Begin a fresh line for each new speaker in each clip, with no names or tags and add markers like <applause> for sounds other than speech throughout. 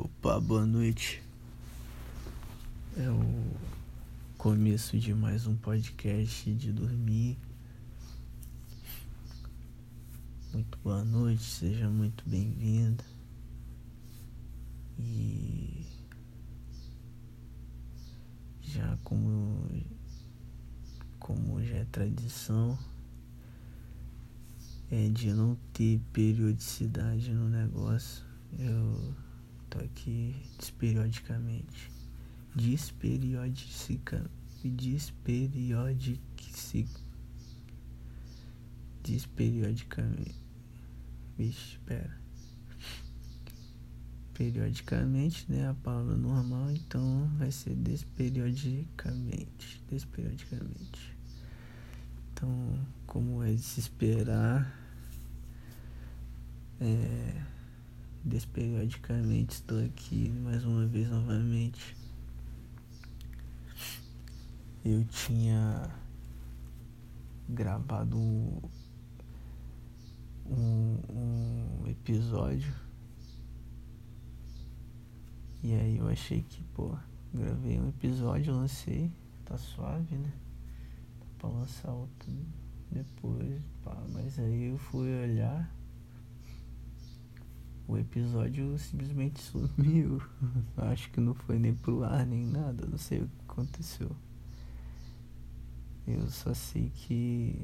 Opa, boa noite. É o começo de mais um podcast de dormir. Muito boa noite, seja muito bem-vinda. E já como como já é tradição é de não ter periodicidade no negócio. Eu tô aqui desperiodicamente. Desperiodica. Desperiodic. Desperiodicamente. Vixe, espera. Periodicamente, né? A palavra normal, então vai ser desperiodicamente. Desperiodicamente. Então, como é de se esperar, é, desperiodicamente estou aqui mais uma vez novamente. Eu tinha gravado um, um, episódio e aí eu achei que, pô, gravei um episódio, lancei, tá suave, né? Tá pra lançar outro depois, pá, mas aí eu fui olhar o episódio simplesmente sumiu. <laughs> Acho que não foi nem pro ar nem nada, não sei o que aconteceu. Eu só sei que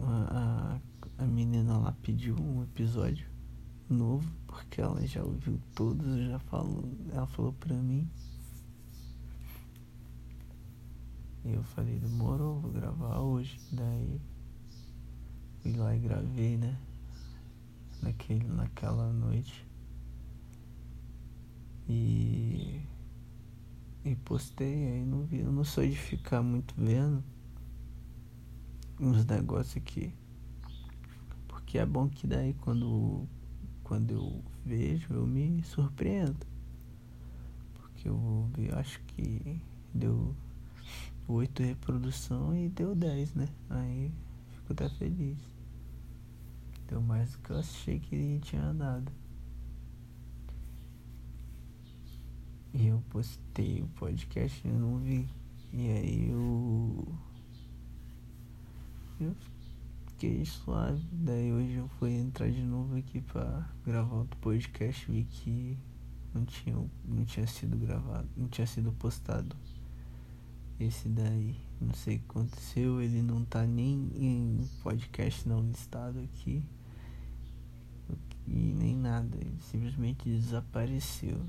a, a, a menina lá pediu um episódio novo porque ela já ouviu todos, já falou, ela falou pra mim. E eu falei, demorou, vou gravar hoje. Daí fui lá e gravei, né? Naquele, naquela noite. E. E postei, aí não vi. Eu não sou de ficar muito vendo uns negócios aqui. Porque é bom que daí quando, quando eu vejo, eu me surpreendo. Porque eu vou ver, acho que deu oito reprodução e deu 10, né? Aí fico até feliz. Deu mais do que eu achei que tinha dado. E eu postei o podcast e não vi. E aí eu. Eu fiquei suave. Daí hoje eu fui entrar de novo aqui pra gravar outro podcast. Vi que não tinha, não tinha sido gravado, não tinha sido postado. Esse daí, não sei o que aconteceu, ele não tá nem em podcast não listado aqui. E nem nada, ele simplesmente desapareceu.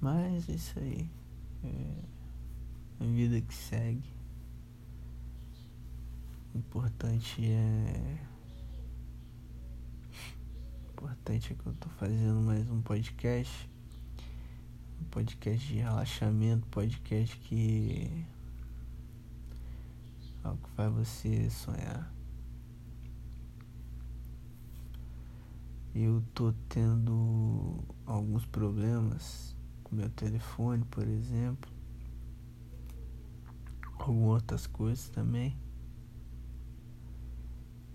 Mas é isso aí. É a vida que segue. O importante é. O importante é que eu tô fazendo mais um podcast podcast de relaxamento, podcast que algo que faz você sonhar. Eu tô tendo alguns problemas com meu telefone, por exemplo. Algumas outras coisas também.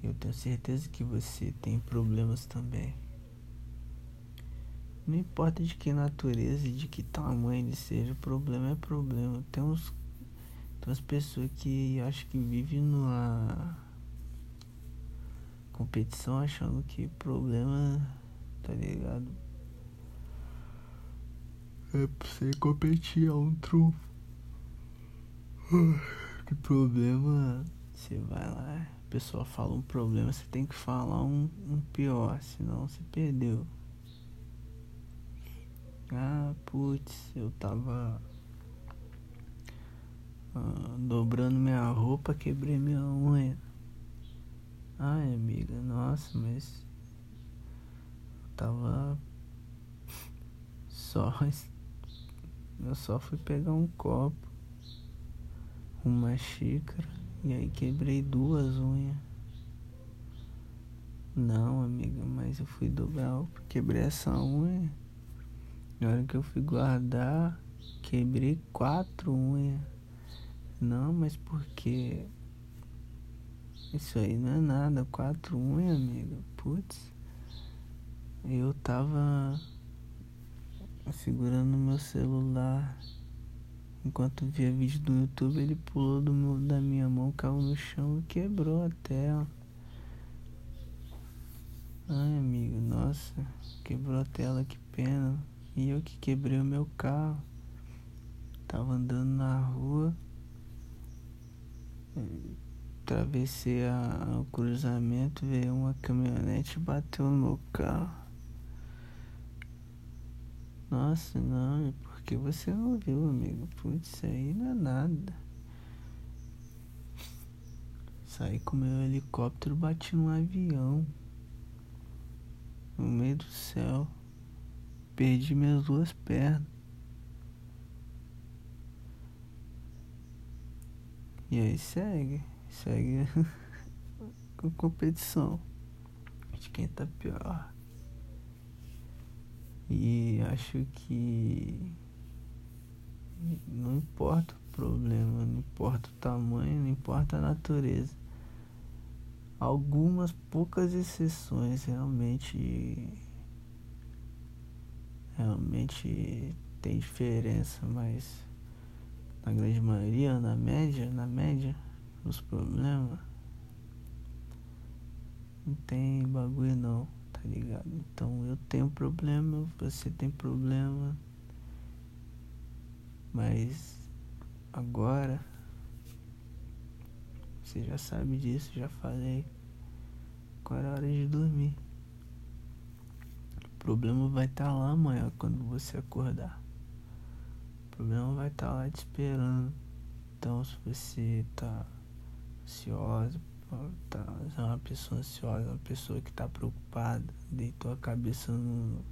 Eu tenho certeza que você tem problemas também. Não importa de que natureza e de que tamanho ele seja, o problema é problema. Tem uns, tem umas pessoas que acho que vivem numa competição achando que problema, tá ligado? É pra você competir a um trunfo. <sighs> Que problema, você vai lá, a pessoa fala um problema, você tem que falar um, um pior, senão você perdeu. Ah, putz, eu tava ah, dobrando minha roupa, quebrei minha unha. Ai, amiga, nossa, mas eu tava <laughs> só eu só fui pegar um copo, uma xícara e aí quebrei duas unhas. Não, amiga, mas eu fui dobrar, quebrei essa unha. Na hora que eu fui guardar, quebrei quatro unhas. Não, mas porque Isso aí não é nada, quatro unhas, amigo. Putz. Eu tava segurando meu celular enquanto via vídeo do YouTube, ele pulou do meu, da minha mão, caiu no chão e quebrou a tela. Ai, amigo, nossa, quebrou a tela, que pena. E eu que quebrei o meu carro. Tava andando na rua. Atravessei a, o cruzamento, veio uma caminhonete e bateu no meu carro. Nossa, não, porque você não viu, amigo. Putz, isso aí não é nada. Saí com meu helicóptero, bati num avião. No meio do céu. Perdi minhas duas pernas. E aí segue. Segue <laughs> com competição. De quem tá pior. E acho que não importa o problema, não importa o tamanho, não importa a natureza. Algumas poucas exceções realmente realmente tem diferença, mas na grande maioria, na média, na média, os problemas não tem bagulho não tá ligado? Então eu tenho problema, você tem problema, mas agora você já sabe disso, já falei. Agora é hora de dormir. Problema vai estar tá lá amanhã quando você acordar. O problema vai estar tá lá te esperando. Então se você tá ansioso tá, é uma pessoa ansiosa, uma pessoa que está preocupada, deitou a cabeça no,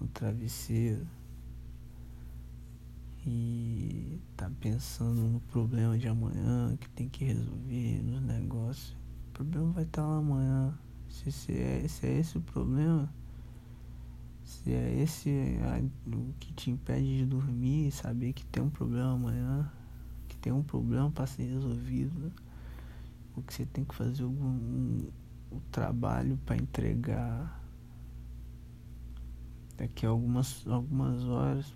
no travesseiro e tá pensando no problema de amanhã que tem que resolver, nos negócios. O problema vai estar tá lá amanhã. Se, se, é, se é esse o problema, se é esse a, o que te impede de dormir, saber que tem um problema amanhã, que tem um problema para ser resolvido o que você tem que fazer algum um, o trabalho para entregar daqui a algumas, algumas horas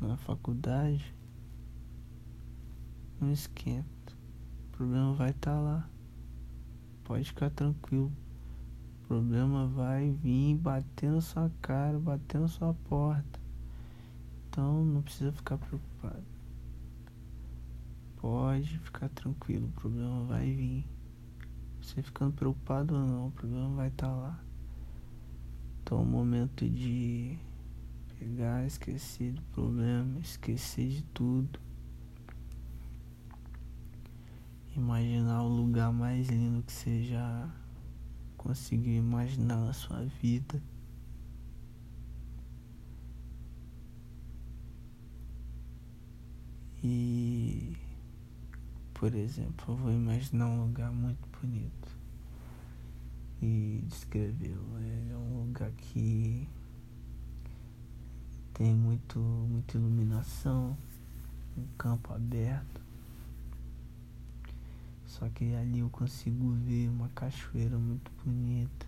na faculdade, não esquenta. O problema vai estar tá lá. Pode ficar tranquilo. Problema vai vir bater na sua cara, bater na sua porta. Então não precisa ficar preocupado. Pode ficar tranquilo, o problema vai vir. Você ficando preocupado ou não, o problema vai estar tá lá. Então é o momento de pegar, esquecer do problema, esquecer de tudo. Imaginar o lugar mais lindo que você já conseguiu imaginar na sua vida. E por exemplo, eu vou imaginar um lugar muito bonito e descrevê-lo. É um lugar que tem muito, muita iluminação, um campo aberto. Só que ali eu consigo ver uma cachoeira muito bonita.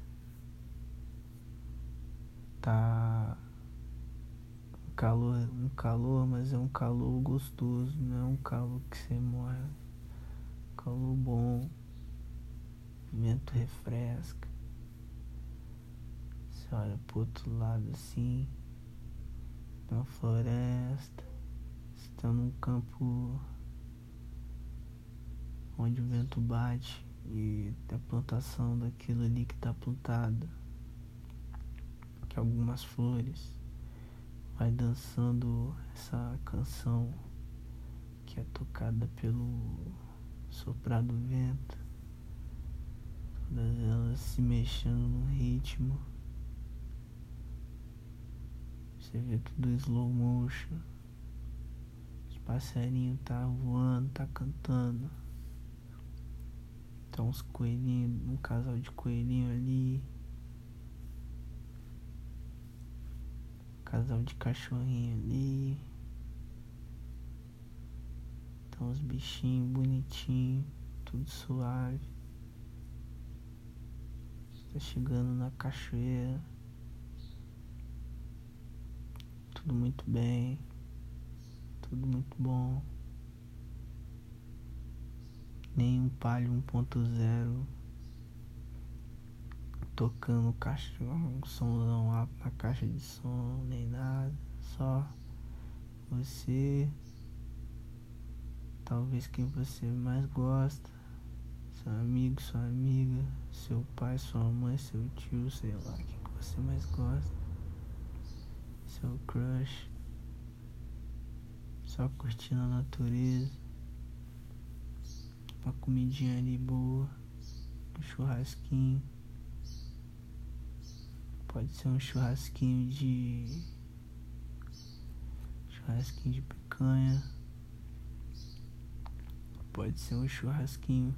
Tá um calor, um calor, mas é um calor gostoso, não é um calor que você morre calor bom, vento refresca. Você olha pro outro lado assim, uma floresta, você tá num campo onde o vento bate e a plantação daquilo ali que tá plantado, que algumas flores vai dançando essa canção que é tocada pelo soprar do vento, todas elas se mexendo no ritmo. Você vê tudo slow motion. Os passarinhos tá voando, tá cantando. Então uns coelhinhos, um casal de coelhinho ali. Casal de cachorrinho ali. Então os bichinhos bonitinhos. tudo suave. Está chegando na cachoeira. Tudo muito bem. Tudo muito bom. Nenhum palio 1.0 tocando caixa, um somzão lá na caixa de som, nem nada. Só você, talvez quem você mais gosta, seu amigo, sua amiga, seu pai, sua mãe, seu tio, sei lá, quem que você mais gosta, seu crush, só curtindo a natureza, uma comidinha ali boa, um churrasquinho. Pode ser um churrasquinho de. Churrasquinho de picanha. Pode ser um churrasquinho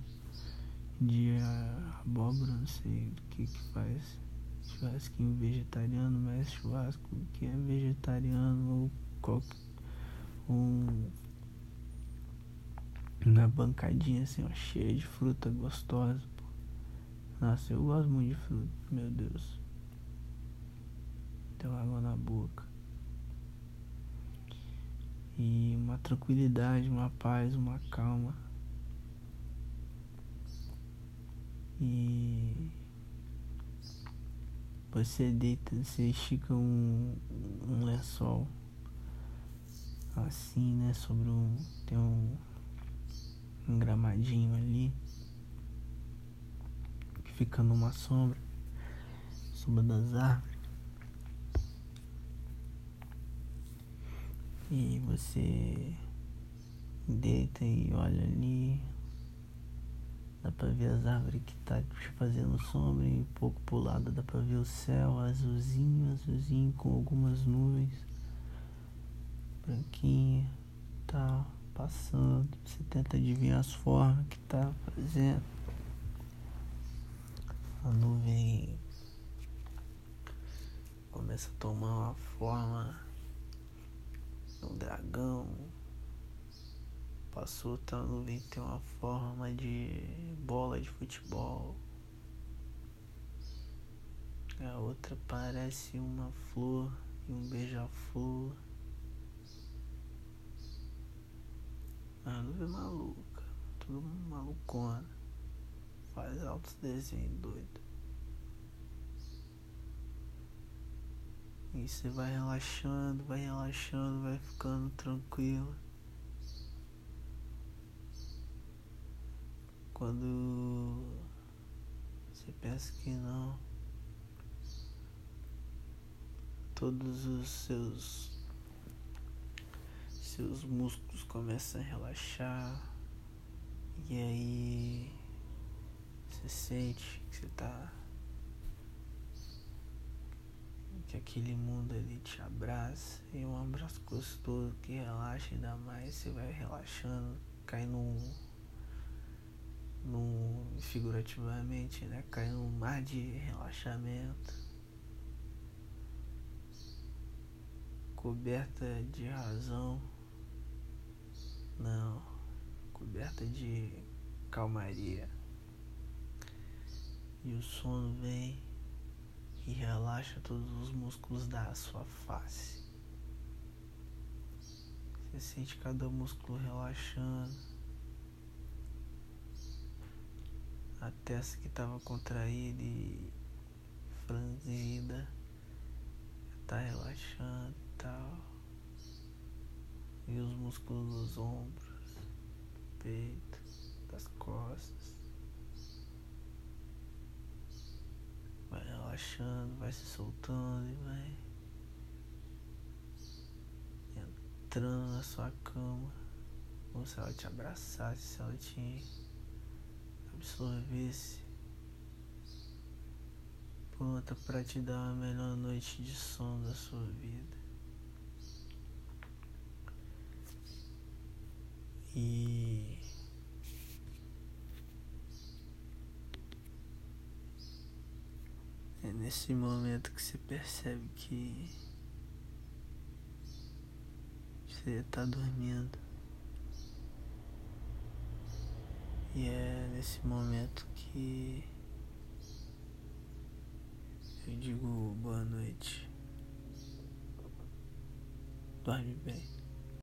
de abóbora, não sei o que que faz. Churrasquinho vegetariano, mas churrasco que é vegetariano ou qualquer. Um, uma bancadinha assim, ó, cheia de fruta gostosa. Pô. Nossa, eu gosto muito de fruta, meu Deus. Deu água na boca. E uma tranquilidade, uma paz, uma calma. E você deita, você estica um, um lençol assim, né? Sobre um. Tem um, um gramadinho ali. Que fica numa sombra. Sombra das árvores. E você deita e olha ali. Dá pra ver as árvores que tá fazendo sombra e um pouco pro lado dá pra ver o céu azulzinho, azulzinho com algumas nuvens branquinha, tá passando. Você tenta adivinhar as formas que tá fazendo. A nuvem começa a tomar uma forma um dragão. Passou outra nuvem tem uma forma de bola de futebol. A outra parece uma flor e um beija-flor. A nuvem maluca, tudo malucona. Faz altos desenhos doido. E você vai relaxando, vai relaxando, vai ficando tranquilo. Quando você pensa que não, todos os seus seus músculos começam a relaxar e aí você sente que você está que aquele mundo ali te abraça e um abraço gostoso que relaxa ainda mais, você vai relaxando, cai num, num figurativamente, né? Cai num mar de relaxamento. Coberta de razão. Não, coberta de calmaria. E o sono vem e relaxa todos os músculos da sua face. Você sente cada músculo relaxando. A testa que estava contraída e franzida está relaxando e tal. E os músculos dos ombros, peito, das costas. Vai relaxando, vai se soltando e vai entrando na sua cama. Como se ela te abraçasse, se ela te absorvesse. Pronta para te dar a melhor noite de sono da sua vida. E É nesse momento que você percebe que você está dormindo. E é nesse momento que eu digo boa noite. Dorme bem.